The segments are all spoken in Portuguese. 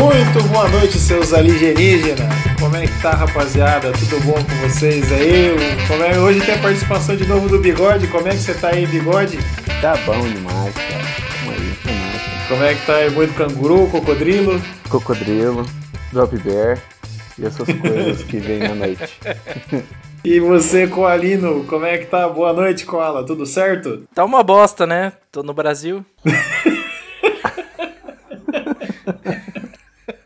Muito boa noite, seus alienígenas. Como é que tá, rapaziada? Tudo bom com vocês aí? Como é... Hoje tem a participação de novo do Bigode. Como é que você tá aí, Bigode? Tá bom demais, cara. Como aí, demais. Como é que tá aí, boi do canguru, cocodrilo? Cocodrilo, drop bear e essas coisas que vêm à noite. E você, Coalino, como é que tá? Boa noite, Koala. Tudo certo? Tá uma bosta, né? Tô no Brasil.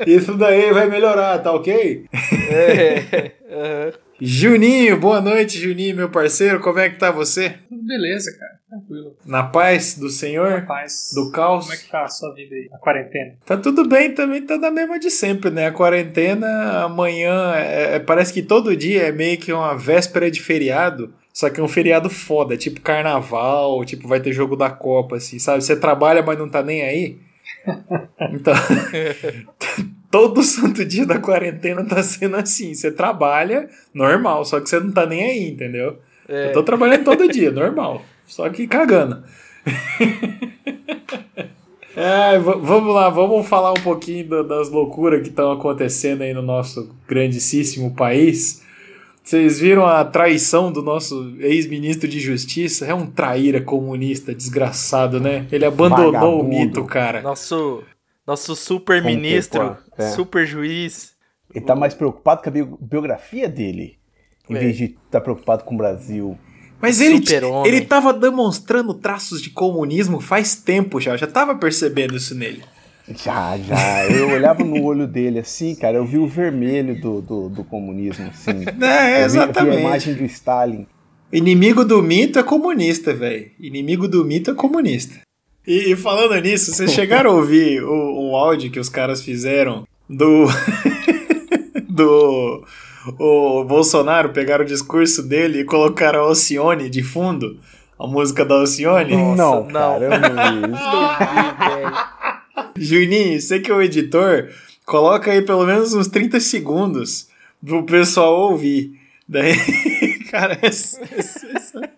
Isso daí vai melhorar, tá ok? É. Uhum. Juninho, boa noite, Juninho, meu parceiro. Como é que tá você? Beleza, cara. Tranquilo. Na paz do Senhor? Na paz. Do caos? Como é que tá a sua vida aí? A quarentena? Tá tudo bem também, tá da mesma de sempre, né? A quarentena, amanhã, é, é, parece que todo dia é meio que uma véspera de feriado. Só que é um feriado foda, tipo carnaval, tipo vai ter jogo da Copa, assim, sabe? Você trabalha, mas não tá nem aí. Então, todo santo dia da quarentena tá sendo assim. Você trabalha normal, só que você não tá nem aí, entendeu? É. Eu tô trabalhando todo dia, normal. Só que cagando. É, vamos lá, vamos falar um pouquinho das loucuras que estão acontecendo aí no nosso grandíssimo país. Vocês viram a traição do nosso ex-ministro de Justiça? É um traíra comunista desgraçado, né? Ele abandonou Vagabundo. o mito, cara. Nosso, nosso super ministro, é. super juiz. Ele tá mais preocupado com a biografia dele, em é. vez de estar tá preocupado com o Brasil. Mas ele, ele tava demonstrando traços de comunismo faz tempo já, já tava percebendo isso nele. Já, já. Eu olhava no olho dele assim, cara, eu vi o vermelho do, do, do comunismo, assim. É, exatamente. Eu vi a imagem do Stalin. Inimigo do mito é comunista, velho. Inimigo do mito é comunista. E, e falando nisso, vocês chegaram a ouvir o, o áudio que os caras fizeram do. do. O Bolsonaro pegaram o discurso dele e colocaram a Alcione de fundo? A música da Alcione? Nossa, não, cara, eu não vi isso. Juninho, você que é o editor, coloca aí pelo menos uns 30 segundos pro pessoal ouvir. Daí, cara, é, é,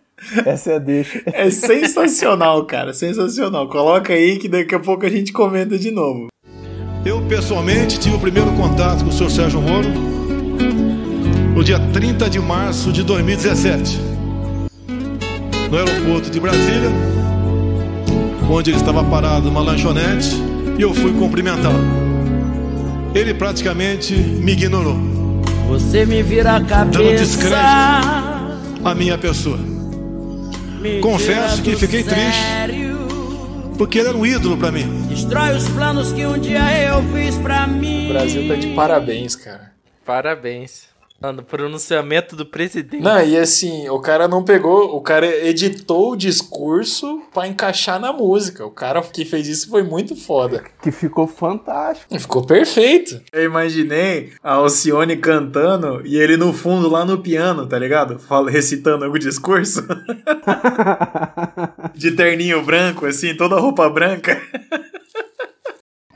essa é a deixa. É sensacional, cara, sensacional. Coloca aí que daqui a pouco a gente comenta de novo. Eu pessoalmente tive o primeiro contato com o senhor Sérgio Moro no dia 30 de março de 2017, no aeroporto de Brasília, onde ele estava parado numa lanchonete e eu fui cumprimentá-lo. Ele praticamente me ignorou. Você me vira a cabeça. Dando descrédito à minha pessoa. Confesso que fiquei triste. Porque ele era um ídolo para mim. Destrói os planos que um dia eu fiz para mim. O Brasil tá de parabéns, cara. Parabéns. No pronunciamento do presidente. Não, e assim, o cara não pegou, o cara editou o discurso para encaixar na música. O cara que fez isso foi muito foda. Que ficou fantástico. Ficou perfeito. Eu imaginei a Alcione cantando e ele no fundo lá no piano, tá ligado? Fala, recitando o discurso. De terninho branco, assim, toda roupa branca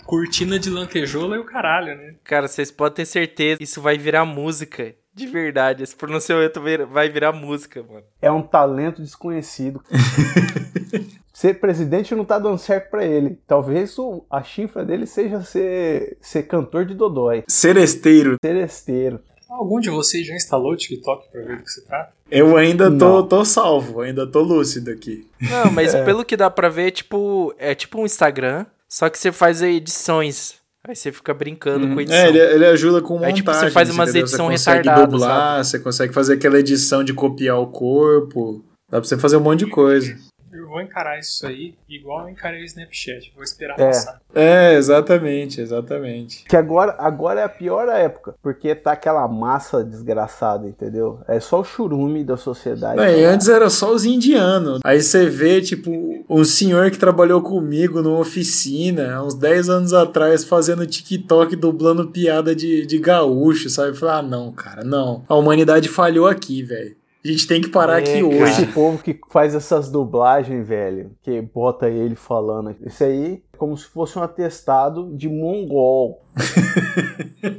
cortina de lantejoula e o caralho, né? Cara, vocês podem ter certeza, isso vai virar música. De verdade, esse pronunciamento vai virar música, mano. É um talento desconhecido. ser presidente não tá dando certo para ele. Talvez o, a chifra dele seja ser, ser cantor de dodói. Seresteiro. Seresteiro. Algum de vocês já instalou o TikTok pra ver do que se trata? Eu ainda tô, tô salvo, ainda tô lúcido aqui. Não, mas é. pelo que dá pra ver, tipo, é tipo um Instagram, só que você faz edições. Aí você fica brincando hum, com edição. É, ele, ele ajuda com montagem. Aí, tipo, você faz umas edições retardadas. Você consegue dublar, sabe? você consegue fazer aquela edição de copiar o corpo. Dá pra você fazer um monte de coisa eu vou encarar isso aí igual eu encarei o Snapchat. Vou esperar é. passar. É, exatamente, exatamente. Que agora, agora é a pior época, porque tá aquela massa desgraçada, entendeu? É só o churume da sociedade. Não, e antes era só os indianos. Aí você vê, tipo, um senhor que trabalhou comigo numa oficina, uns 10 anos atrás, fazendo TikTok, dublando piada de, de gaúcho, sabe? Falar, ah, não, cara, não. A humanidade falhou aqui, velho. A gente tem que parar é, aqui hoje. Esse povo que faz essas dublagens, velho, que bota ele falando. Isso aí é como se fosse um atestado de mongol.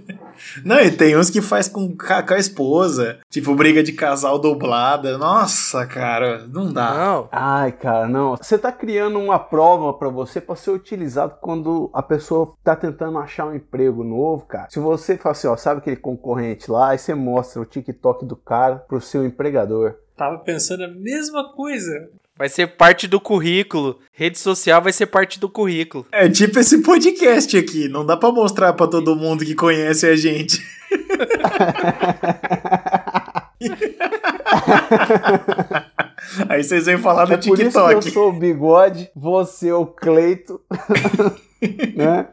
Não, e tem uns que faz com, com a esposa. Tipo, briga de casal dublada. Nossa, cara, não dá. Não. Ai, cara, não. Você tá criando uma prova pra você pra ser utilizado quando a pessoa tá tentando achar um emprego novo, cara. Se você fala assim, ó, sabe aquele concorrente lá, aí você mostra o TikTok do cara pro seu empregador. Tava pensando a mesma coisa. Vai ser parte do currículo. Rede social vai ser parte do currículo. É tipo esse podcast aqui. Não dá pra mostrar pra todo mundo que conhece a gente. Aí vocês vêm falar do É por isso que TikTok. eu sou o bigode, você o Cleito, né?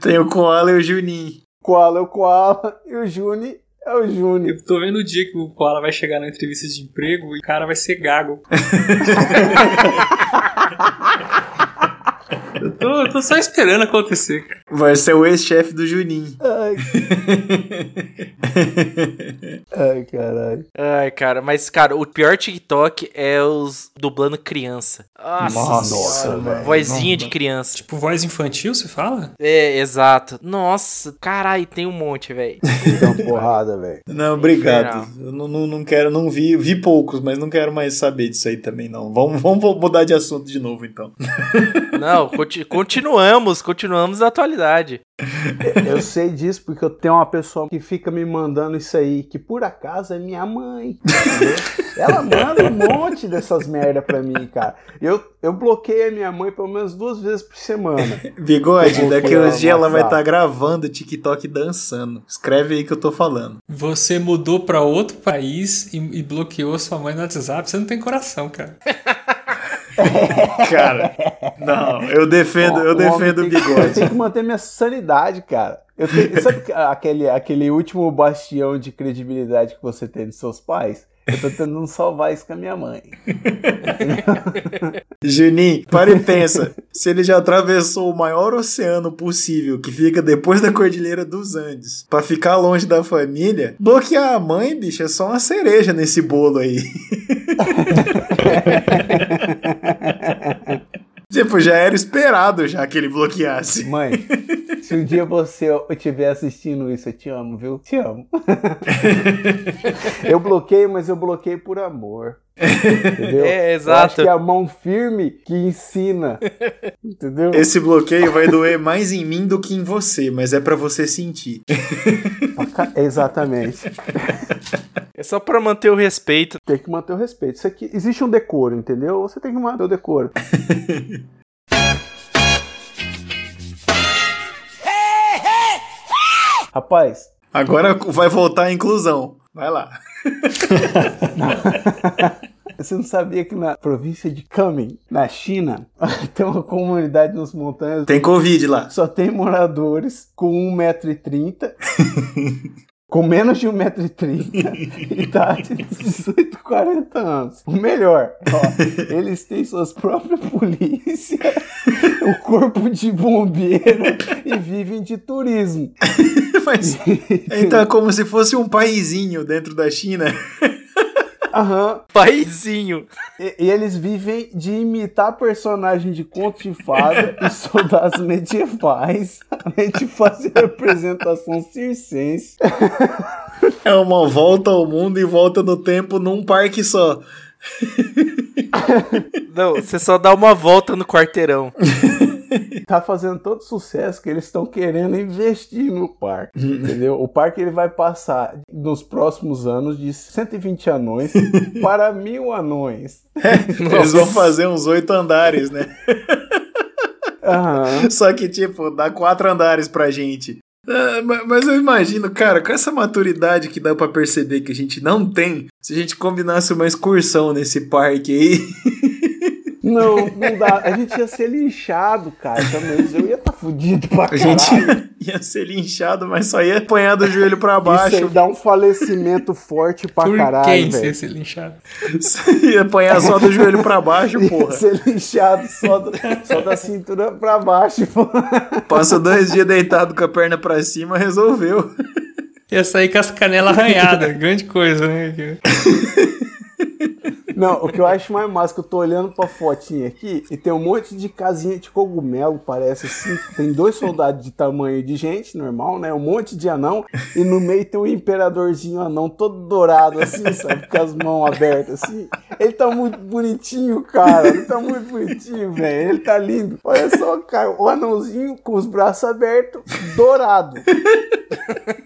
Tem o Koala e o Juninho. Koala é o Koala e o Juni é o Juni. Eu tô vendo o dia que o Koala vai chegar na entrevista de emprego e o cara vai ser gago. eu, tô, tô só esperando acontecer, cara. Vai ser o ex-chefe do Juninho. Ai, ai, caralho. Ai, cara, mas, cara, o pior TikTok é os dublando criança. Nossa, Nossa, velho. Vozinha de criança. Tipo, voz infantil, você fala? É, exato. Nossa, caralho, tem um monte, velho. Deu uma porrada, velho. Não, obrigado. Eu não, não, não quero, não vi, vi poucos, mas não quero mais saber disso aí também, não. Vamos, vamos mudar de assunto de novo, então. Não, conti- continuamos, continuamos na atualidade. Eu sei disso porque eu tenho uma pessoa que fica me mandando isso aí, que por acaso é minha mãe. Ela manda um monte dessas merda pra mim, cara. Eu, eu bloqueio a minha mãe pelo menos duas vezes por semana. Bigode, daqui uns dias ela vai estar gravando TikTok dançando. Escreve aí que eu tô falando. Você mudou pra outro país e, e bloqueou sua mãe no WhatsApp. Você não tem coração, cara. Cara, não, eu defendo, eu defendo o que- Eu bigode. tenho que manter minha sanidade, cara. Eu tenho- sabe aquele, aquele último bastião de credibilidade que você tem dos seus pais? Eu tô tentando salvar isso com a minha mãe. Juninho, para e pensa. Se ele já atravessou o maior oceano possível, que fica depois da Cordilheira dos Andes, pra ficar longe da família, bloquear a mãe, bicho, é só uma cereja nesse bolo aí. Tipo, já era esperado já que ele bloqueasse. Mãe, se um dia você estiver assistindo isso, eu te amo, viu? Te amo. eu bloqueio, mas eu bloqueio por amor. Entendeu? É, Eu exato. acho que é a mão firme que ensina. Entendeu? Esse bloqueio vai doer mais em mim do que em você, mas é pra você sentir. Exatamente. É só pra manter o respeito. Tem que manter o respeito. Isso aqui, existe um decoro, entendeu? Você tem que manter o decoro. Rapaz, Agora vai voltar a inclusão. Vai lá. Você não sabia que na província de Kunming, na China, tem uma comunidade nas montanhas? Tem Covid lá. só tem moradores com 1,30m, com menos de 1,30m, idade de 18 a 40 anos. O melhor, ó, eles têm suas próprias polícias, o corpo de bombeiro e vivem de turismo. Mas, então é como se fosse um paizinho dentro da China. Aham. Paizinho. E, e eles vivem de imitar personagem de conto de fada e soldados medievais, além de fazer representação circense. É uma volta ao mundo e volta no tempo num parque só. Não, você só dá uma volta no quarteirão. tá fazendo todo sucesso que eles estão querendo investir no parque, entendeu? O parque ele vai passar nos próximos anos de 120 anões para mil anões. Eles vão fazer uns oito andares, né? Aham. Só que, tipo, dá quatro andares pra gente. Ah, ma- mas eu imagino, cara, com essa maturidade que dá pra perceber que a gente não tem, se a gente combinasse uma excursão nesse parque aí. Não, não dá. A gente ia ser linchado, cara, também. Eu ia estar tá fudido pra A caralho. gente ia ser linchado, mas só ia apanhar do joelho pra Isso baixo. aí dá um falecimento forte pra Por caralho, quem ia ser linchado? ia apanhar só do joelho pra baixo, Ia porra. ser linchado só, do- só da cintura pra baixo, pô. Passa dois dias deitado com a perna pra cima, resolveu. Ia sair com as canelas arranhadas. Grande coisa, né? Não, o que eu acho mais massa que eu tô olhando pra fotinha aqui e tem um monte de casinha de cogumelo, parece assim. Tem dois soldados de tamanho de gente, normal, né? Um monte de anão. E no meio tem um imperadorzinho anão todo dourado, assim, sabe? Com as mãos abertas, assim. Ele tá muito bonitinho, cara. Ele tá muito bonitinho, velho. Ele tá lindo. Olha só, cara. O anãozinho com os braços abertos, dourado.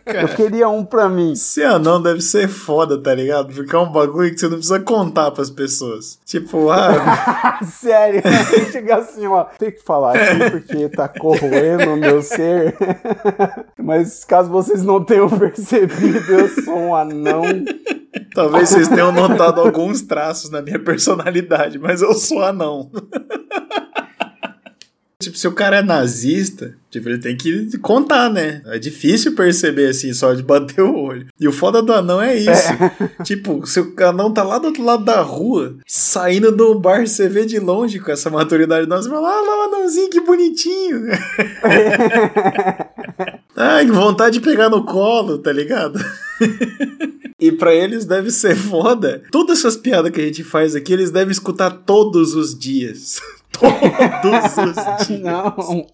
Eu queria um pra mim. Ser anão deve ser foda, tá ligado? Porque é um bagulho que você não precisa contar pras pessoas. Tipo, ah, Sério, chegar assim, ó. Tem que falar aqui porque tá corroendo o meu ser. Mas caso vocês não tenham percebido, eu sou um anão. talvez vocês tenham notado alguns traços na minha personalidade, mas eu sou anão. Tipo, se o cara é nazista, tipo, ele tem que contar, né? É difícil perceber assim, só de bater o olho. E o foda do anão é isso. Tipo, se o anão tá lá do outro lado da rua, saindo do bar, você vê de longe com essa maturidade nossa, você fala, ah lá o anãozinho, que bonitinho. Ai, que vontade de pegar no colo, tá ligado? E pra eles deve ser foda. Todas essas piadas que a gente faz aqui, eles devem escutar todos os dias. Todos os dias. Não,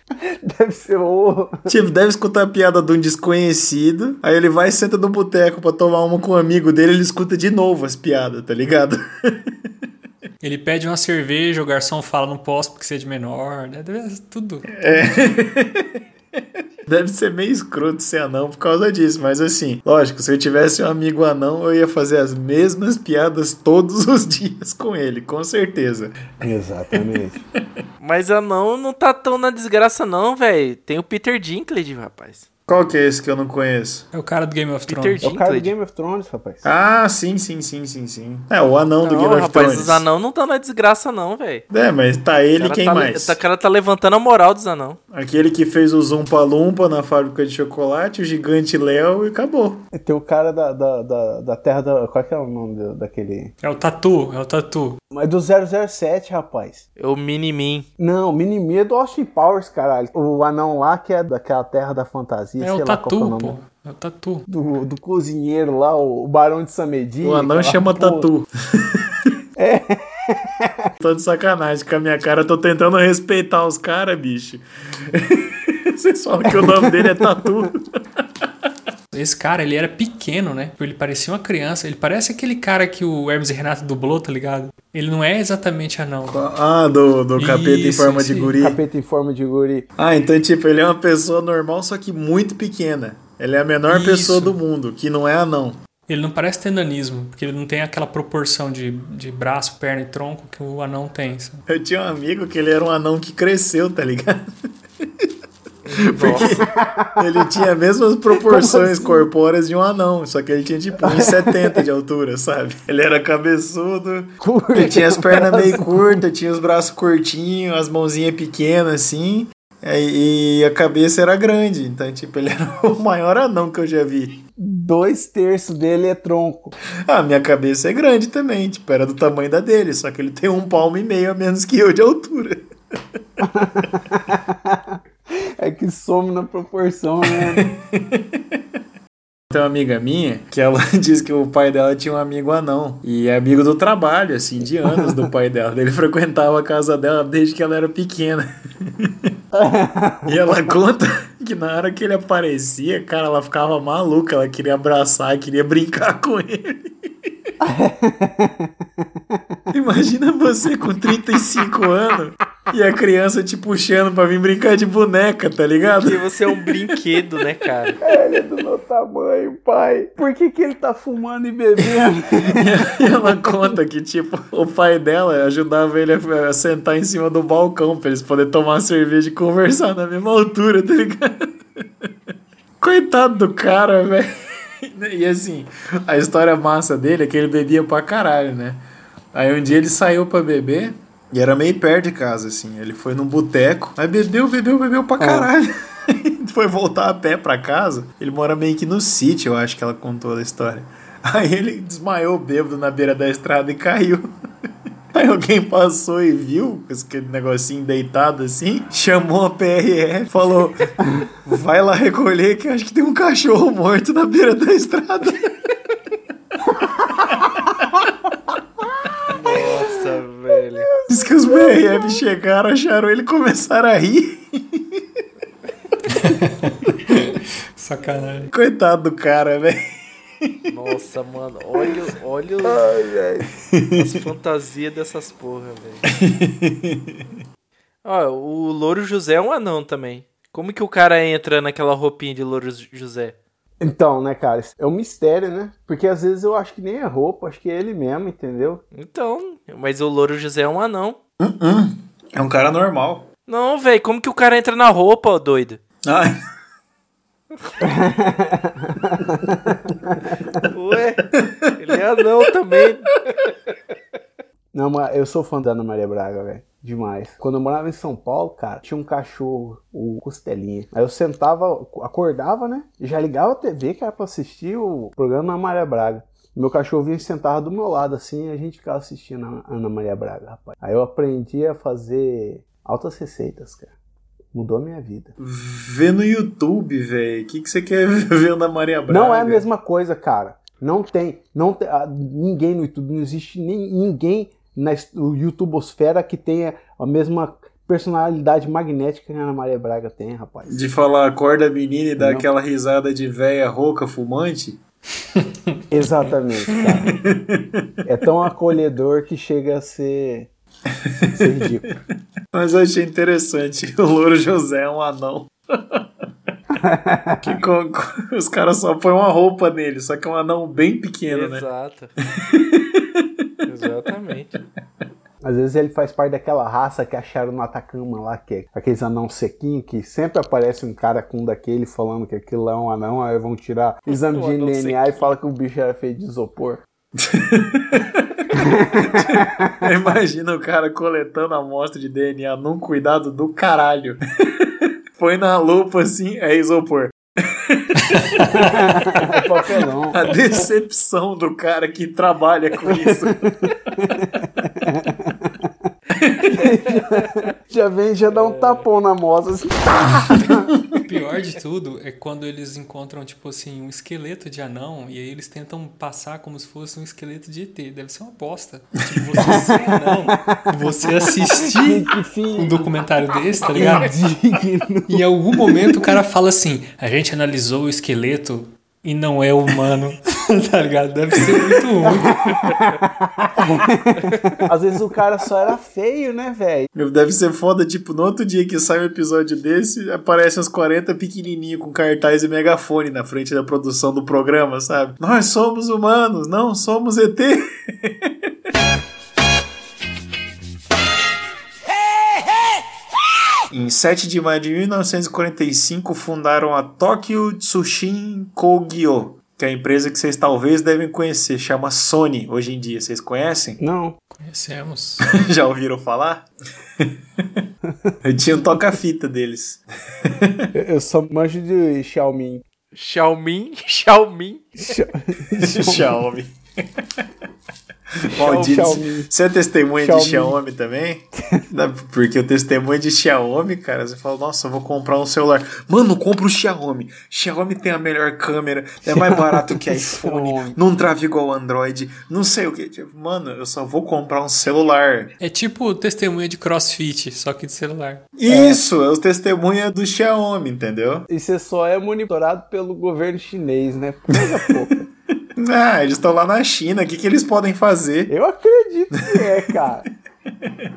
deve ser o. Tipo, deve escutar a piada de um desconhecido. Aí ele vai e senta no boteco pra tomar uma com um amigo dele. Ele escuta de novo as piadas, tá ligado? Ele pede uma cerveja, o garçom fala, não posso porque você é de menor, né? Deve ser tudo. Deve ser meio escroto ser anão por causa disso, mas assim, lógico, se eu tivesse um amigo anão, eu ia fazer as mesmas piadas todos os dias com ele, com certeza. Exatamente. Mas anão não tá tão na desgraça, não, velho. Tem o Peter Dinklage, rapaz. Qual que é esse que eu não conheço? É o cara do Game of Peter Thrones. É o cara do. Game of Thrones, rapaz. Ah, sim, sim, sim, sim, sim. É, o anão do Não, Game of rapaz, Thrones. os anão não tá na desgraça, não, velho. É, mas tá ele e quem tá, mais? O cara tá levantando a moral dos anão. Aquele que fez o Zumpa Lumpa na fábrica de chocolate, o gigante Léo e acabou. E tem o cara da, da, da, da Terra da. Qual que é o nome do- daquele. É o Tatu, é o Tatu. Mas do 007, rapaz. O Mini-Min. Não, Minimi é do Austin Powers, caralho. O anão lá que é daquela Terra da Fantasia. É sei o lá qual que é o Tatu, nome. pô. É o Tatu. Do, do cozinheiro lá, o Barão de Samedi. O anão chama porra. Tatu. É. Tô de sacanagem com a minha cara, tô tentando respeitar os caras, bicho. Vocês falam que o nome dele é Tatu. Esse cara, ele era pequeno, né? Ele parecia uma criança. Ele parece aquele cara que o Hermes e Renato dublou, tá ligado? Ele não é exatamente anão. Ah, do, do capeta em Isso, forma esse de guri. Capeta em forma de guri. Ah, então, tipo, ele é uma pessoa normal, só que muito pequena. Ele é a menor Isso. pessoa do mundo, que não é anão. Ele não parece ter nanismo, porque ele não tem aquela proporção de, de braço, perna e tronco que o anão tem. sabe? Eu tinha um amigo que ele era um anão que cresceu, tá ligado? Porque ele tinha as mesmas proporções assim? corpóreas de um anão, só que ele tinha tipo 1,70 de altura, sabe? Ele era cabeçudo, Curto. ele tinha as pernas meio curtas, tinha os braços curtinhos, as mãozinhas pequenas assim, e a cabeça era grande, então tipo, ele era o maior anão que eu já vi. Dois terços dele é tronco. Ah, minha cabeça é grande também, tipo, era do tamanho da dele, só que ele tem um palmo e meio a menos que eu de altura. É que some na proporção, né? Tem uma amiga minha que ela diz que o pai dela tinha um amigo anão. E é amigo do trabalho, assim, de anos do pai dela. Ele frequentava a casa dela desde que ela era pequena. e ela conta que na hora que ele aparecia, cara, ela ficava maluca. Ela queria abraçar, queria brincar com ele. Imagina você com 35 anos e a criança te puxando pra vir brincar de boneca, tá ligado? Porque você é um brinquedo, né, cara? Ele é do meu tamanho, pai. Por que, que ele tá fumando e bebendo? E ela conta que, tipo, o pai dela ajudava ele a, a sentar em cima do balcão pra eles poderem tomar cerveja e conversar na mesma altura, tá ligado? Coitado do cara, velho. E assim, a história massa dele é que ele bebia pra caralho, né? Aí um dia ele saiu pra beber e era meio perto de casa, assim. Ele foi num boteco, aí bebeu, bebeu, bebeu pra caralho. foi voltar a pé pra casa. Ele mora meio que no sítio, eu acho que ela contou a história. Aí ele desmaiou bêbado na beira da estrada e caiu. Aí alguém passou e viu com aquele negocinho deitado assim, chamou a PRF, falou: vai lá recolher que acho que tem um cachorro morto na beira da estrada. BRM chegaram, acharam ele e começaram a rir. Sacanagem. Coitado do cara, velho. Nossa, mano, olha, olha os- as fantasias dessas porra, velho. Ó, o Louro José é um anão também. Como que o cara entra naquela roupinha de Louro José? Então, né, cara, é um mistério, né? Porque às vezes eu acho que nem é roupa, acho que é ele mesmo, entendeu? Então, mas o Louro José é um anão. É um cara normal. Não, velho, como que o cara entra na roupa, doido? Ai, Ué, ele é anão também. Não, mas eu sou fã da Ana Maria Braga, velho. Demais. Quando eu morava em São Paulo, cara, tinha um cachorro, o Costelinha. Aí eu sentava, acordava, né? Já ligava a TV que era pra assistir o programa Maria Braga. Meu cachorro vinha e sentava do meu lado assim e a gente ficava assistindo a Ana Maria Braga, rapaz. Aí eu aprendi a fazer altas receitas, cara. Mudou a minha vida. vê no YouTube, velho. O que, que você quer ver na Maria Braga? Não é a mesma coisa, cara. Não tem, não tem, ah, ninguém no YouTube, não existe nem, ninguém na YouTubosfera que tenha a mesma personalidade magnética que a Ana Maria Braga tem, rapaz. De falar acorda menina e dar aquela risada de véia rouca fumante? Exatamente, cara. É tão acolhedor que chega a ser, ser ridículo. Mas eu achei interessante. O Louro José é um anão. que com- com- os caras só põem uma roupa nele, só que é um anão bem pequeno, né? Exato. Exatamente. Às vezes ele faz parte daquela raça que acharam no Atacama lá, que é aqueles anão sequinho, que sempre aparece um cara com um daquele falando que aquilo é um anão, aí vão tirar exame de DNA e fala que o bicho era feito de isopor. Imagina o cara coletando a amostra de DNA num cuidado do caralho. Põe na lupa assim, é isopor. Papelão. A decepção do cara que trabalha com isso. Já vem, já dá um tapão na moça. Assim. O pior de tudo é quando eles encontram, tipo assim, um esqueleto de anão e aí eles tentam passar como se fosse um esqueleto de ET. Deve ser uma bosta. Tipo, você ser anão, você assistir um documentário desse, tá ligado? indigno. E em algum momento o cara fala assim: a gente analisou o esqueleto e não é humano. tá ligado? Deve ser muito ruim. Às vezes o cara só era feio, né, velho? Deve ser foda, tipo, no outro dia que sai um episódio desse, aparecem uns 40 pequenininhos com cartaz e megafone na frente da produção do programa, sabe? Nós somos humanos, não somos ET. Em 7 de maio de 1945, fundaram a Tokyo Tsushin Kogyo, que é a empresa que vocês talvez devem conhecer, chama Sony hoje em dia. Vocês conhecem? Não. Conhecemos. Já ouviram falar? Eu tinha um toca-fita deles. Eu- só manjo de Xiaomi. Xiaomi, Xiaomi. Xia- Xiaomi. Maldito. Você é testemunha Xiaomi. de Xiaomi também? Porque o testemunho de Xiaomi, cara, você fala, nossa, eu vou comprar um celular. Mano, compra o Xiaomi. Xiaomi tem a melhor câmera, é mais barato que iPhone, não trava igual Android, não sei o que. Mano, eu só vou comprar um celular. É tipo testemunha de crossfit, só que de celular. Isso, é o testemunha do Xiaomi, entendeu? E você só é monitorado pelo governo chinês, né? Coisa pouca. Ah, eles estão lá na China, o que, que eles podem fazer? Eu acredito que é, cara.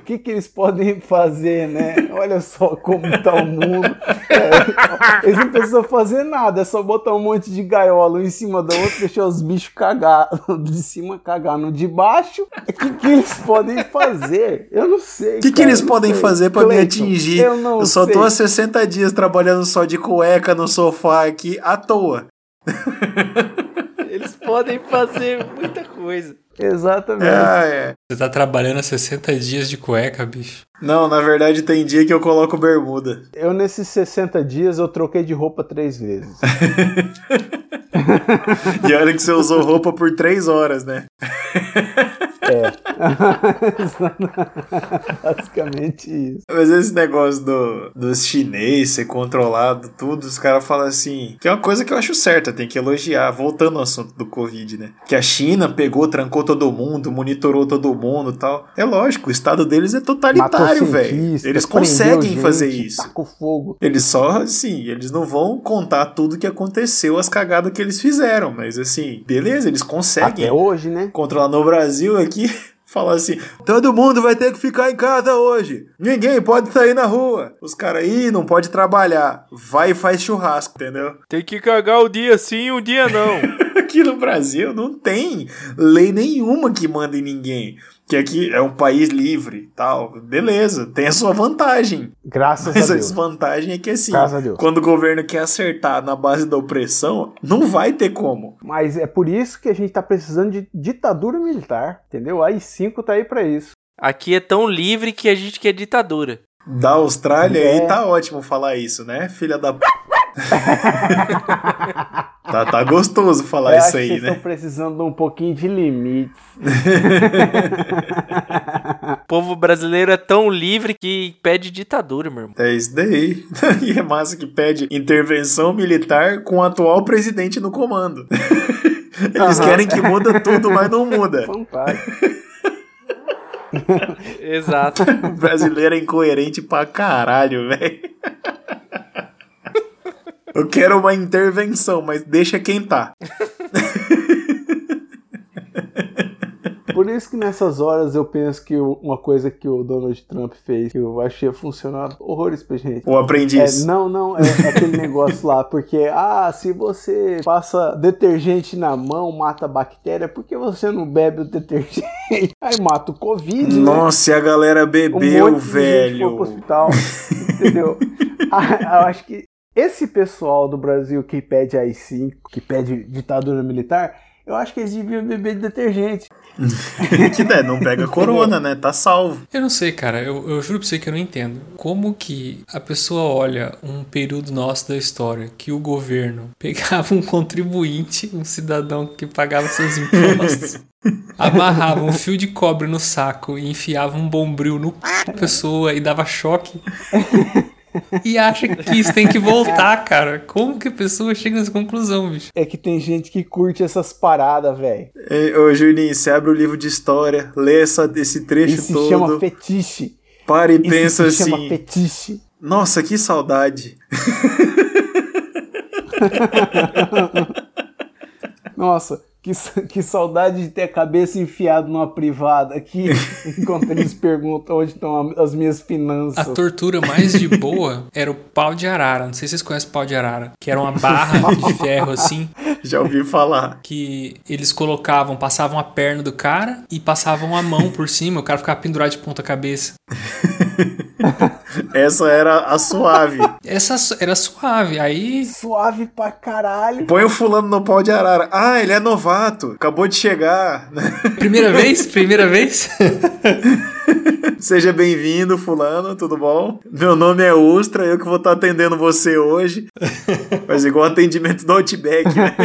O que, que eles podem fazer, né? Olha só como tá o mundo. É, eles não precisam fazer nada, é só botar um monte de gaiola um em cima da outra, deixar os bichos cagar de cima cagar no de baixo. O que, que eles podem fazer? Eu não sei. O que, que eles eu não podem sei. fazer pra me atingir? Eu não só sei. tô há 60 dias trabalhando só de cueca no sofá aqui à toa. Eles podem fazer muita coisa. Exatamente. Ah, é. Você tá trabalhando há 60 dias de cueca, bicho. Não, na verdade tem dia que eu coloco bermuda. Eu, nesses 60 dias, eu troquei de roupa três vezes. E olha que você usou roupa por 3 horas, né? É. Basicamente isso. Mas esse negócio do, dos chinês ser controlado, tudo, os caras falam assim, que é uma coisa que eu acho certa, tem que elogiar, voltando ao assunto do Covid, né? Que a China pegou, trancou todo mundo, monitorou todo mundo e tal. É lógico, o estado deles é totalitário, velho. Eles conseguem gente, fazer isso. Tacou fogo. Eles só, assim, eles não vão contar tudo que aconteceu, as cagadas que eles fizeram, mas assim, beleza, eles conseguem. Até hoje, né? Controlar no Brasil aqui, falar assim: todo mundo vai ter que ficar em casa hoje. Ninguém pode sair na rua. Os caras aí não pode trabalhar. Vai e faz churrasco, entendeu? Tem que cagar o dia sim e o dia não. Aqui no Brasil não tem lei nenhuma que manda em ninguém. Que aqui é um país livre tal. Beleza, tem a sua vantagem. Graças Mas a a Deus. desvantagem é que assim, Graças a Deus. quando o governo quer acertar na base da opressão, não vai ter como. Mas é por isso que a gente tá precisando de ditadura militar, entendeu? A I5 tá aí pra isso. Aqui é tão livre que a gente quer ditadura. Da Austrália É. aí tá ótimo falar isso, né? Filha da. tá, tá gostoso falar Eu isso aí, né? estão precisando de um pouquinho de limites. O povo brasileiro é tão livre que pede ditadura, meu irmão. É isso daí. E é massa que pede intervenção militar com o atual presidente no comando. Eles Aham. querem que muda tudo, mas não muda. Fantástico. Exato. O brasileiro é incoerente pra caralho, velho. Eu quero uma intervenção, mas deixa quem tá. Por isso que nessas horas eu penso que uma coisa que o Donald Trump fez, que eu achei funcionar horrores pra gente. O aprendiz. É, não, não, é, é aquele negócio lá, porque, ah, se você passa detergente na mão, mata bactéria, por que você não bebe o detergente? Aí mata o Covid, né? Nossa, e a galera Um bebeu, de gente foi velho. pro hospital, entendeu? Ah, eu acho que esse pessoal do Brasil que pede AI-5, que pede ditadura militar, eu acho que eles deviam beber detergente. que der, não pega corona, né? Tá salvo. Eu não sei, cara. Eu, eu juro pra você que eu não entendo. Como que a pessoa olha um período nosso da história que o governo pegava um contribuinte, um cidadão que pagava seus impostos, amarrava um fio de cobre no saco e enfiava um bombril no c... da pessoa e dava choque. E acha que isso tem que voltar, cara. Como que a pessoa chega nessa conclusão, bicho? É que tem gente que curte essas paradas, velho. Ô, Juninho, você abre o livro de história, lê essa, esse trecho Isso se todo, chama fetiche. para e Isso pensa se chama assim: fetiche. nossa, que saudade. Nossa, que, que saudade de ter a cabeça enfiada numa privada aqui, enquanto eles perguntam onde estão a- as minhas A finanças. tortura mais de boa era o pau de arara. Não sei se vocês conhecem o pau de arara. Que era uma barra de ferro assim. Já ouvi falar. que eles colocavam, passavam a perna do cara e passavam a mão por cima, o cara ficava pendurado de ponta cabeça. Essa era a suave. Essa era suave. Aí Suave pra caralho. Põe o fulano no pau de arara. Ah, ele é novato, acabou de chegar. primeira vez, primeira vez. Seja bem-vindo, fulano, tudo bom? Meu nome é Ustra, eu que vou estar atendendo você hoje. Faz igual atendimento do Outback, né?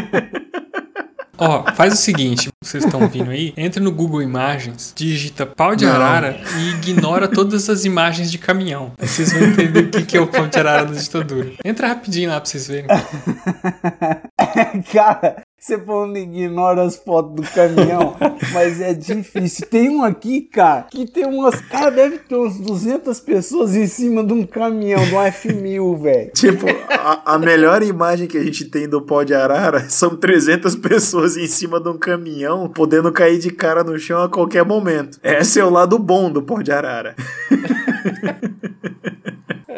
Ó, faz o seguinte, vocês estão vindo aí, entra no Google Imagens, digita pau de Não. arara e ignora todas as imagens de caminhão. Aí vocês vão entender o que que é o pau de arara da ditadura. Entra rapidinho lá pra vocês verem. Cara, você falando ignora as fotos do caminhão, mas é difícil. Tem um aqui, cara, que tem umas. Cara, deve ter umas 200 pessoas em cima de um caminhão, de um F1000, velho. Tipo, a, a melhor imagem que a gente tem do pau de arara são 300 pessoas em cima de um caminhão podendo cair de cara no chão a qualquer momento. Esse é o lado bom do pau de arara.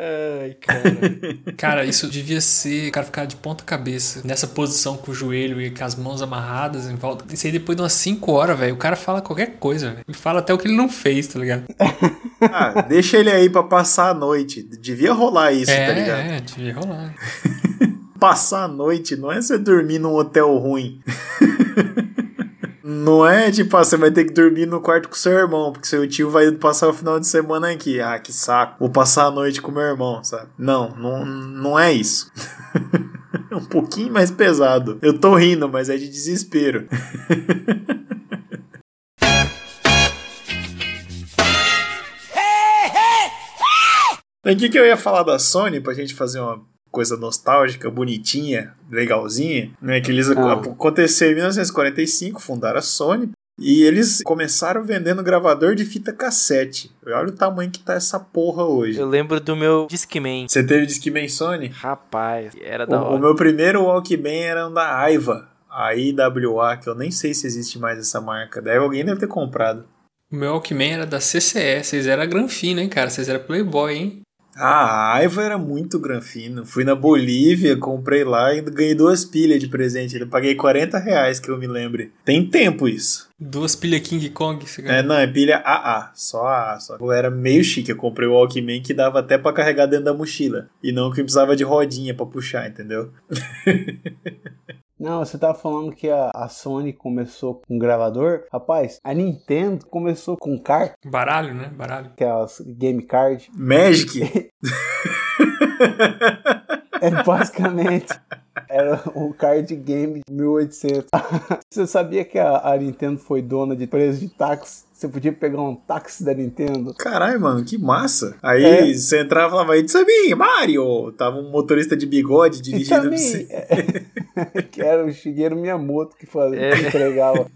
Ai, cara. Cara, isso devia ser o cara ficar de ponta cabeça, nessa posição com o joelho e com as mãos amarradas em volta. Isso aí depois de umas 5 horas, velho, o cara fala qualquer coisa, velho. Ele fala até o que ele não fez, tá ligado? Ah, deixa ele aí pra passar a noite. Devia rolar isso, é, tá ligado? é, devia rolar. Passar a noite não é você dormir num hotel ruim. Não é tipo, ah, você vai ter que dormir no quarto com seu irmão, porque seu tio vai passar o final de semana aqui. Ah, que saco. Vou passar a noite com meu irmão, sabe? Não, não, não é isso. é um pouquinho mais pesado. Eu tô rindo, mas é de desespero. Então, o que, que eu ia falar da Sony pra gente fazer uma coisa nostálgica, bonitinha, legalzinha, né? Que eles Ah. aconteceu em 1945, fundaram a Sony. E eles começaram vendendo gravador de fita cassete. Olha o tamanho que tá essa porra hoje. Eu lembro do meu Discman. Você teve Discman Sony? Rapaz, era da O, o hora. meu primeiro Walkman era um da Aiva, a IWA, que eu nem sei se existe mais essa marca. Daí alguém deve ter comprado. O meu Walkman era da CCE. Vocês eram granfina, hein, cara? Vocês eram playboy, hein? Ah, a Aiva era muito granfino. Fui na Bolívia, comprei lá e ganhei duas pilhas de presente. Eu paguei 40 reais, que eu me lembre. Tem tempo isso. Duas pilhas King Kong. Você É, não, é pilha AA, só AA. Só. Eu era meio chique, eu comprei o Walkman que dava até pra carregar dentro da mochila. E não que precisava de rodinha pra puxar, entendeu? Não, você tava falando que a, a Sony começou com gravador. Rapaz, a Nintendo começou com carta, Baralho, né? Baralho. que é as game card. Magic? É basicamente. Era o card game de 1800. Você sabia que a, a Nintendo foi dona de empresa de táxi? Você podia pegar um táxi da Nintendo? Caralho, mano, que massa. Aí É. você entrava e falava, It's me, Mario! Tava um motorista de bigode dirigindo pra você. é, que era o Shigeru Miyamoto que, fazia, É. que entregava.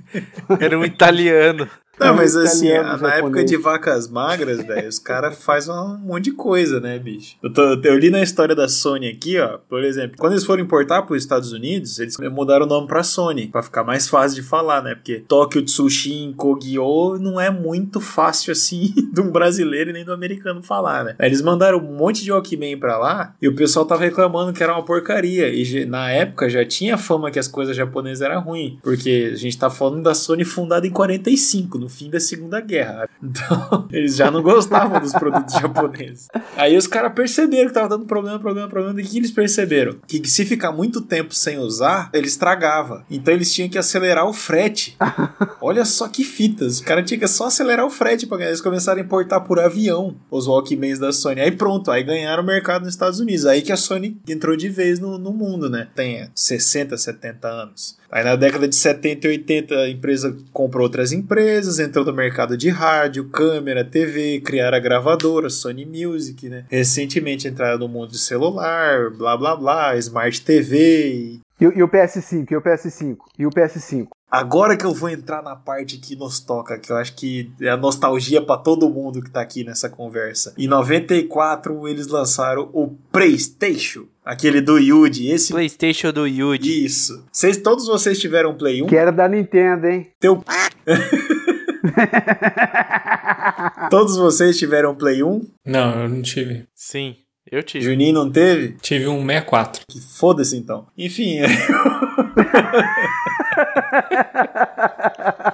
Era um italiano. Não, mas assim, na época japonês. de vacas magras, velho, os caras fazem um monte de coisa, né, bicho? Eu, tô- eu li na história da Sony aqui, ó, por exemplo, quando eles foram importar para os Estados Unidos, eles mudaram o nome pra Sony, pra ficar mais fácil de falar, né? Porque Tokyo Tsushin Kogyo não é muito fácil assim de um brasileiro e nem do americano falar, né? Aí eles mandaram um monte de Walkman pra lá e o pessoal tava reclamando que era uma porcaria. E na época já tinha fama que as coisas japonesas eram ruins, porque a gente tá falando da Sony fundada em 45, no fim da Segunda Guerra. Então, eles já não gostavam dos produtos japoneses. Aí os caras perceberam que tava dando problema, problema, problema. E o que eles perceberam? Que se ficar muito tempo sem usar, ele estragava. Então eles tinham que acelerar o frete. Olha só que fitas. Os caras tinham que só acelerar o frete ganhar. Eles começaram a importar por avião os Walkmans da Sony. Aí pronto, aí ganharam o mercado nos Estados Unidos. Aí que a Sony entrou de vez no, no mundo, né? Tem 60, 70 anos. Aí na década de 70 e 80 a empresa comprou outras empresas, entrou no mercado de rádio, câmera, TV, criaram a gravadora, Sony Music, né? Recentemente entraram no mundo de celular, blá blá blá, Smart TV. E, o- e o PS5? E o PS5? E o PS5? Agora que eu vou entrar na parte que nos toca, que eu acho que é a nostalgia pra todo mundo que tá aqui nessa conversa. Em 94 eles lançaram o PlayStation, aquele do Yuji, esse Playstation do Yuji. isso. Vocês todos vocês tiveram Play 1? Que era da Nintendo, hein? Teu Todos vocês tiveram Play 1? Não, eu não tive. Sim, eu tive. Juninho não teve? Tive um 64. Que foda-se então. Enfim.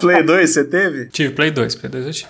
Play 2 você teve? Tive Play 2. Play 2 eu tive.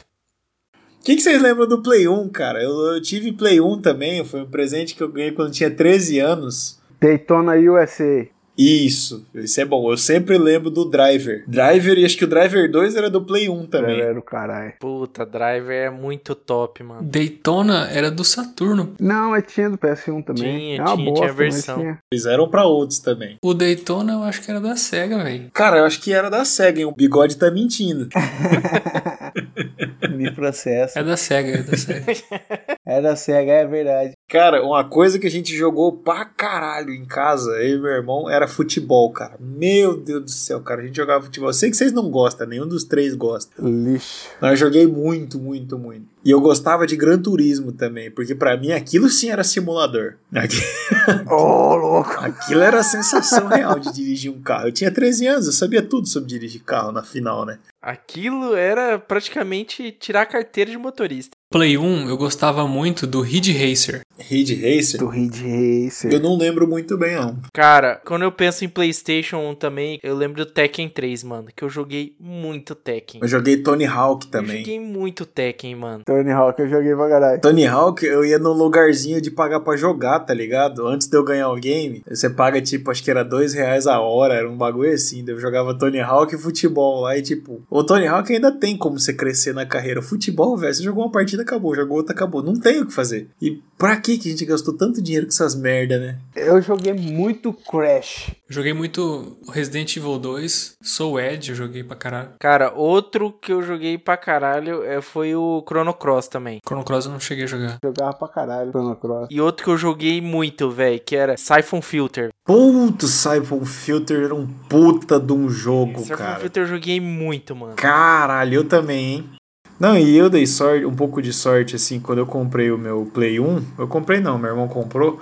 O que, que vocês lembram do Play 1, cara? Eu, eu tive Play 1 também, foi um presente que eu ganhei quando eu tinha 13 anos. Daytona USA. Isso, isso é bom. Eu sempre lembro do Driver. Driver, e acho que o Driver 2 era do Play 1 também. Era o caralho. Puta, Driver é muito top, mano. Daytona era do Saturno. Não, mas tinha do PS1 também. Tinha, é uma tinha, bosta, tinha mas versão. tinha. Eles eram pra outros também. O Daytona eu acho que era da SEGA, velho. Cara, eu acho que era da SEGA, hein? O bigode tá mentindo. Me processo. É da SEGA, é da SEGA. Era SEGA, é verdade. Cara, uma coisa que a gente jogou pra caralho em casa, eu e meu irmão, era futebol, cara. Meu Deus do céu, cara. A gente jogava futebol. Eu sei que vocês não gostam, nenhum dos três gosta. Lixo. Mas eu joguei muito, muito, muito. E eu gostava de Gran Turismo também, porque pra mim aquilo sim era simulador. Aqui- Ô, louco. Aquilo era a sensação real de dirigir um carro. Eu tinha 13 anos, eu sabia tudo sobre dirigir carro na final, né? Aquilo era praticamente tirar a carteira de motorista. Play 1 eu gostava muito do Ridge Racer. Ridge Racer. Do Ridge Racer. Eu não lembro muito bem, não. Cara, quando eu penso em PlayStation 1 também, eu lembro do Tekken 3, mano. Que eu joguei muito Tekken. Eu joguei Tony Hawk Eu também. joguei muito Tekken, mano. Tony Hawk eu joguei pra caralho. Tony Hawk, eu ia no lugarzinho de pagar pra jogar, tá ligado? Antes de eu ganhar o game, você paga, tipo, acho que era dois reais a hora, era um bagulho assim. Eu jogava Tony Hawk e futebol lá e, tipo, o Tony Hawk ainda tem como você crescer na carreira. Futebol, velho, você jogou uma partida partida, acabou. Jogou outra, acabou. Não tem o que fazer. E pra que que a gente gastou tanto dinheiro com essas merda, né? Eu joguei muito Crash. Joguei muito Resident Evil 2, Soul Edge, eu joguei pra caralho. Cara, outro que eu joguei pra caralho é, foi o Chrono Cross também. Chrono Cross eu não cheguei a jogar. Jogava pra caralho Chrono Cross. E outro que eu joguei muito, velho, que era Siphon Filter. Puto, Siphon Filter era um puta de um jogo, Siphon cara. Filter eu joguei muito, mano. Caralho, eu também, hein? Não, e eu dei sorte, um pouco de sorte, assim, quando eu comprei o meu Play 1. Eu comprei não, meu irmão comprou.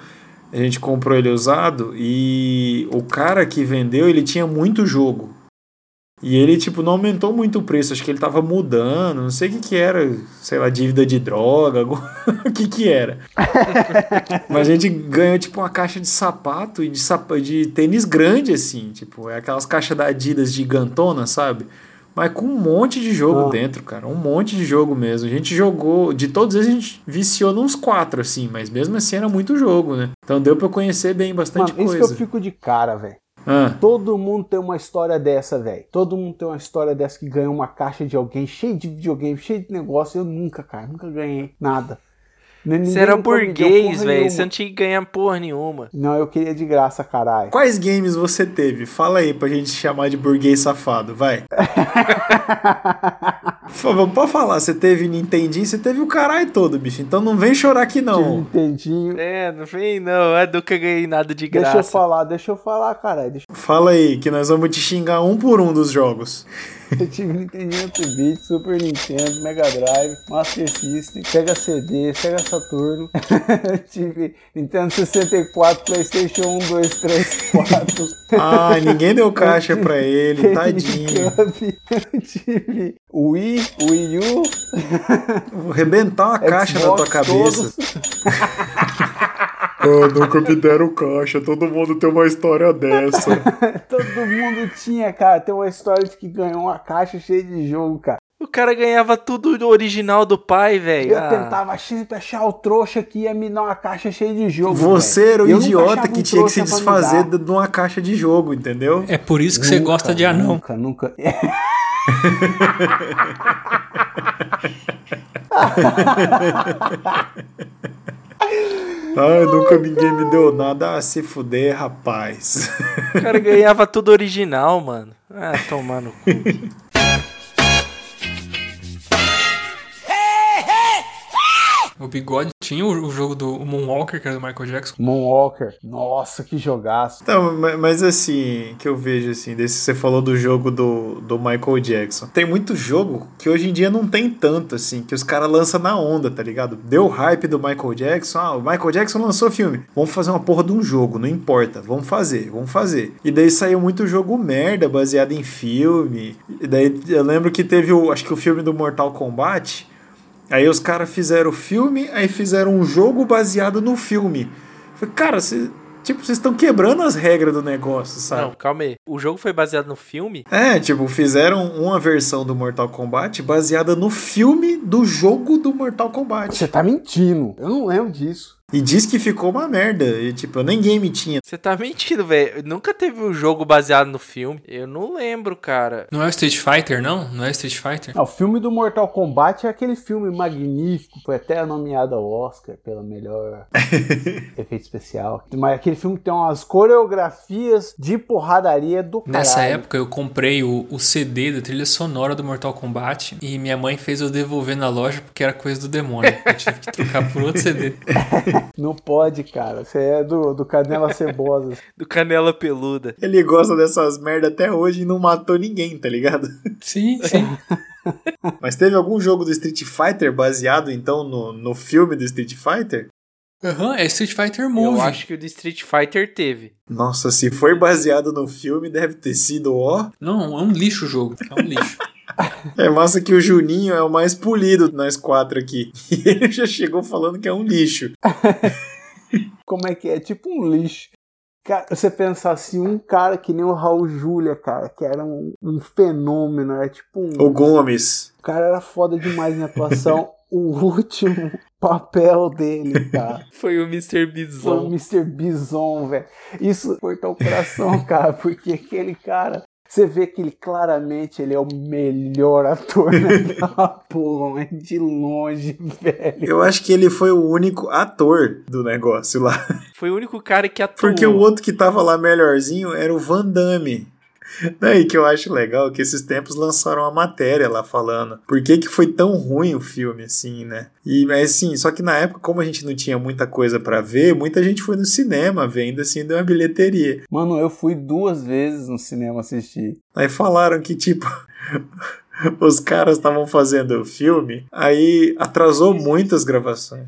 A gente comprou ele usado e o cara que vendeu, ele tinha muito jogo. E ele, tipo, não aumentou muito o preço. Acho que ele tava mudando, não sei o que que era. Sei lá, dívida de droga, o que que era. Mas a gente ganhou, tipo, uma caixa de sapato e de, sapa de tênis grande, assim. Tipo, é aquelas caixas da Adidas gigantona, sabe? Mas com um monte de jogo Ah. dentro, cara. Um monte de jogo mesmo. A gente jogou. De todos eles, a gente viciou nos quatro, assim. Mas mesmo assim era muito jogo, né? Então deu pra eu conhecer bem bastante Mano, isso que coisa. eu fico de cara, velho. Ah, Todo mundo tem uma história dessa, velho. Todo mundo tem uma história dessa que ganhou uma caixa de alguém cheio de videogame, cheio de negócio. Eu nunca, cara, nunca ganhei nada. Você ninguém era me deu burguês, velho. Você não tinha que ganhar porra nenhuma. Não, eu queria de graça, caralho. quais games você teve? Fala aí pra gente chamar de burguês safado, vai. Pode falar. Você teve Nintendinho, você teve o caralho todo, bicho. Então não vem chorar aqui, não. Nintendinho. É, não vem não. Eu nunca ganhei nada de Deixa eu graça. falar, deixa eu falar, caralho. Deixa Fala aí, que nós vamos te xingar um por um dos jogos. Eu tive Nintendinho 8-bit, Super Nintendo, Mega Drive, Master System, Sega CD, Sega Saturno. Eu tive Nintendo 64, Playstation 1, 2, 3, 4. Ah, ninguém deu caixa pra ele, tadinho. Eu tive Wii, Wii U, Vou arrebentar uma caixa na tua Xbox, cabeça. Me deram caixa, todo mundo tem uma história dessa. Todo mundo tinha, cara. Tem uma história de que ganhou uma caixa cheia de jogo, cara. O cara ganhava tudo do original do pai, velho. Eu Ah, tentava sempre achar o trouxa que ia me dar uma caixa cheia de jogo. Você era o Eu idiota que um tinha que se desfazer de uma caixa de jogo, entendeu? É por isso que você gosta de anão. Nunca, nunca. Ai, nunca ninguém me deu nada. Ah, se fuder, rapaz. O cara ganhava tudo original, mano. Ah, tomar no cu. O Bigode tinha o, o jogo do Moonwalker, que era do Michael Jackson. Moonwalker. Nossa, que jogaço. Então, ma- mas assim, que eu vejo assim, desse você falou do jogo do, do Michael Jackson. Tem muito jogo que hoje em dia não tem tanto, assim, que os caras lançam na onda, tá ligado? Deu hype do Michael Jackson, ah, o Michael Jackson lançou filme. Vamos fazer uma porra de um jogo, não importa. Vamos fazer, vamos fazer. E daí saiu muito jogo merda, baseado em filme. E daí eu lembro que teve o, acho que o filme do Mortal Kombat. Aí os caras fizeram o filme, aí fizeram um jogo baseado no filme. Falei, cara, cê, tipo, vocês estão quebrando as regras do negócio, sabe? Não, calma aí. O jogo foi baseado no filme? É, tipo, fizeram uma versão do Mortal Kombat baseada no filme do jogo do Mortal Kombat. Você tá mentindo. Eu não lembro disso. E diz que ficou uma merda. E, tipo, eu nem game tinha. Você tá mentindo, velho. Nunca teve um jogo baseado no filme. Eu não lembro, cara. Não é o Street Fighter, não? Não é Street Fighter? Ah, o filme do Mortal Kombat é aquele filme magnífico. Foi até nomeado ao Oscar pela melhor efeito especial. Mas aquele filme que tem umas coreografias de porradaria do caralho. Nessa época eu comprei o, o CD da trilha sonora do Mortal Kombat e minha mãe fez eu devolver na loja porque era coisa do demônio. Eu tive que trocar por outro CD. Não pode, cara. Você é do, do Canela Cebosa. Do Canela Peluda. Ele gosta dessas merda até hoje e não matou ninguém, tá ligado? Sim, sim. Mas teve algum jogo do Street Fighter baseado, então, no, no filme do Street Fighter? Aham, é Street Fighter Movie. Eu acho que o do Street Fighter teve. Nossa, se foi baseado no filme, deve ter sido, ó. Não, é um lixo o jogo. É um lixo. É massa que o Juninho é o mais polido nós quatro aqui. E ele já chegou falando que é um lixo. Como é que é? Tipo um lixo. Cara, você pensar assim, um cara que nem o Raul Júlia, cara, que era um, um fenômeno, era tipo um. O Gomes. O cara era foda demais em atuação. o último papel dele, cara. Foi o Mr. Foi o Bison. Mr. Bison, velho. Isso cortou o coração, cara, porque aquele cara Você vê que ele claramente ele é o melhor ator naquela porra, mas de longe, velho. Eu acho que ele foi o único ator do negócio lá. Foi o único cara que atuou. Porque o outro que tava lá melhorzinho era o Van Damme. Daí que eu acho legal que esses tempos lançaram uma matéria lá falando por que, que foi tão ruim o filme, assim, né? E mas assim, só que na época, como a gente não tinha muita coisa pra ver, muita gente foi no cinema vendo assim, deu uma bilheteria. Mano, eu fui duas vezes no cinema assistir. Aí falaram que, tipo, os caras estavam fazendo o filme, aí atrasou muito as gravações.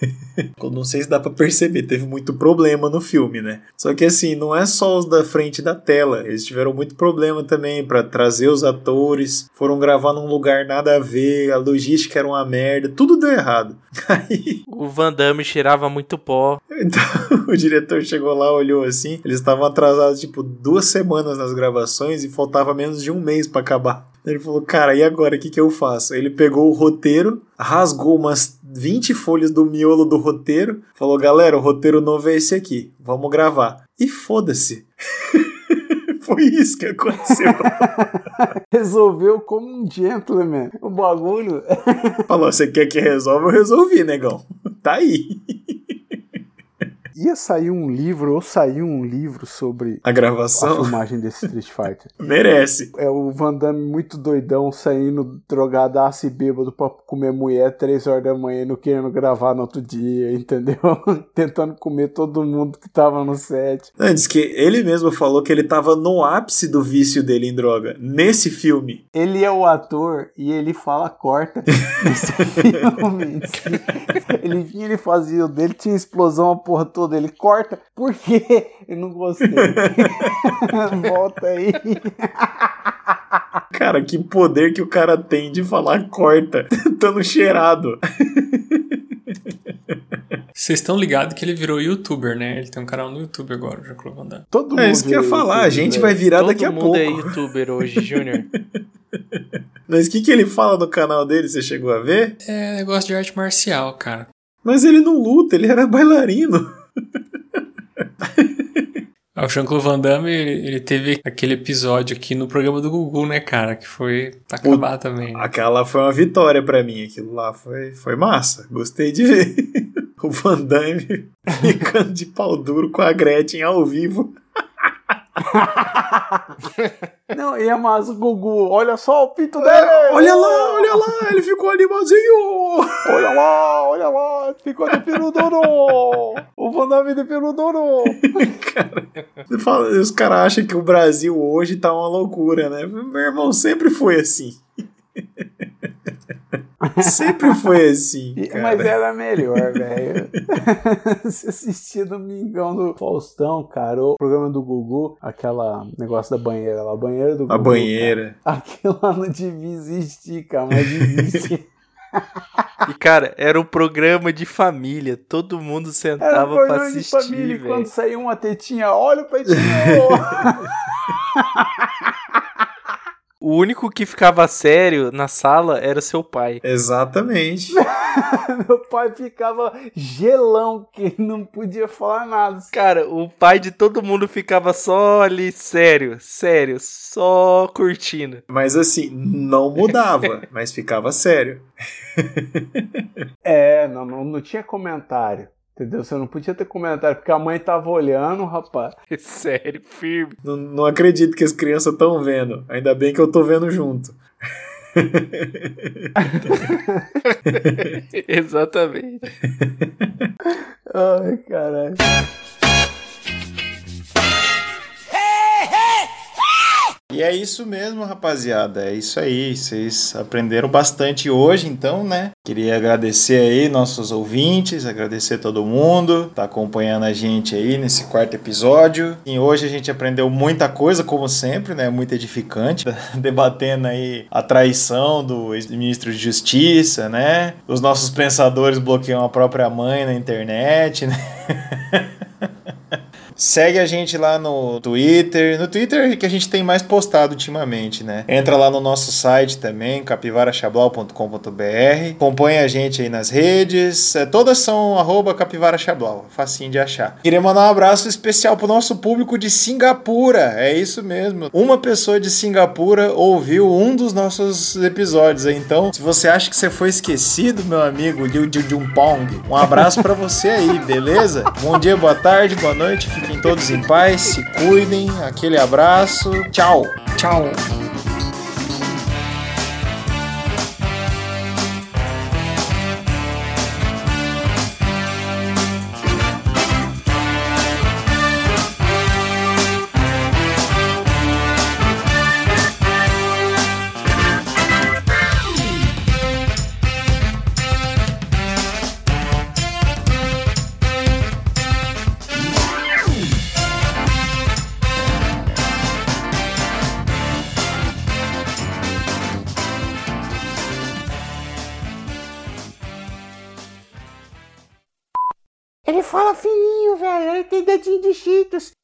Não sei se dá pra perceber, teve muito problema no filme, né? Só que assim, não é só os da frente da tela, eles tiveram muito problema também pra trazer os atores, foram gravar num lugar nada a ver, a logística era uma merda, tudo deu errado. Aí O Van Damme cheirava muito pó. então, o diretor chegou lá, olhou assim, eles estavam atrasados tipo duas semanas nas gravações e faltava menos de um mês pra acabar. Ele falou, cara, e agora o que, que eu faço? Ele pegou o roteiro, rasgou umas 20 folhas do miolo do roteiro, falou, galera, o roteiro novo é esse aqui, vamos gravar. E foda-se. Foi isso que aconteceu. Resolveu como um gentleman. O bagulho. Falou, você quer que resolva? Eu resolvi, negão. Tá aí. Ia sair um livro, ou saiu um livro sobre A a gravação filmagem desse Street Fighter. merece. É o Van Damme muito doidão, saindo drogadaço e bêbado pra comer mulher três horas da manhã e não querendo gravar no outro dia, entendeu? Tentando comer todo mundo que tava no set. Antes que ele mesmo falou que ele tava no ápice do vício dele em droga. Nesse filme. Ele é o ator e ele fala corta nesse filme. Ele vinha, ele fazia o dele, tinha explosão a porra toda. Ele corta, por quê? Eu não gostei. Volta aí. Cara, que poder que o cara tem de falar corta, tando cheirado. Vocês estão ligados que ele virou youtuber, né? Ele tem um canal no YouTube agora, o Jean-Claude Van Damme. Todo mundo É isso que eu ia vê falar, a gente vai virar Todo daqui a mundo pouco. é youtuber hoje, Júnior. Mas o que, que ele fala no canal dele, você chegou a ver? É negócio de arte marcial, cara. Mas ele não luta, ele era bailarino. Ah, O Jean-Claude Van Damme, ele, teve aquele episódio aqui no programa do Gugu, né, cara? Que foi pra acabar também. né? Aquela foi uma vitória pra mim, aquilo lá foi, foi massa, gostei de ver. O Van Damme ficando de pau duro com a Gretchen ao vivo. Não, e é mas o Gugu, olha só o pinto dele! Olha lá, olha lá, ele ficou animalzinho. Olha lá, olha lá, ficou de peru duro! O Van Damme de peru duro! Você fala- Os caras acham que o Brasil hoje tá uma loucura, né? Meu irmão sempre foi assim. sempre foi assim, cara. Mas era melhor, velho. Se assistia Domingão do Faustão, cara, o programa do Gugu, aquela negócio da banheira lá, a banheira do Gugu. A banheira. cara. Aquilo lá não devia existir, cara, mas existe. E, cara, era um programa de família. Todo mundo Era um sentava pra programa de assistir, família e quando saía uma tetinha, olha o peitinho! O único que ficava sério na sala era seu pai. Exatamente. Meu pai ficava gelão, que não podia falar nada. Cara, o pai de todo mundo ficava só ali, sério, sério, só curtindo. Mas assim, não mudava, mas ficava sério. É, não, não, não tinha comentário. Entendeu? Você não podia ter comentário, porque a mãe tava olhando, rapaz. Sério, firme. Não, não acredito que as crianças estão vendo. Ainda bem que eu tô vendo junto. Exatamente. Ai, caralho. E é isso mesmo, rapaziada. É isso aí. Vocês aprenderam bastante hoje, então, né? Queria agradecer aí nossos ouvintes, agradecer todo mundo tá acompanhando a gente aí nesse quarto episódio. E hoje a gente aprendeu muita coisa, como sempre, né? Muito edificante. Debatendo aí a traição do ex-ministro de Justiça, né? Os nossos pensadores bloqueiam a própria mãe na internet, né? Segue a gente lá no Twitter. No Twitter é que a gente tem mais postado ultimamente, né? Entra lá no nosso site também, capivarachablau.com.br. Acompanha a gente aí nas redes. É, todas são arroba. Facinho de achar. Queria mandar um abraço especial pro nosso público de Singapura. É isso mesmo. Uma pessoa de Singapura ouviu um dos nossos episódios. Então, se você acha que você foi esquecido, meu amigo Liu Pong, um abraço para você aí, beleza? Bom dia, boa tarde, boa noite. Fiquem todos em paz, se cuidem. Aquele abraço. Tchau. Tchau. Ele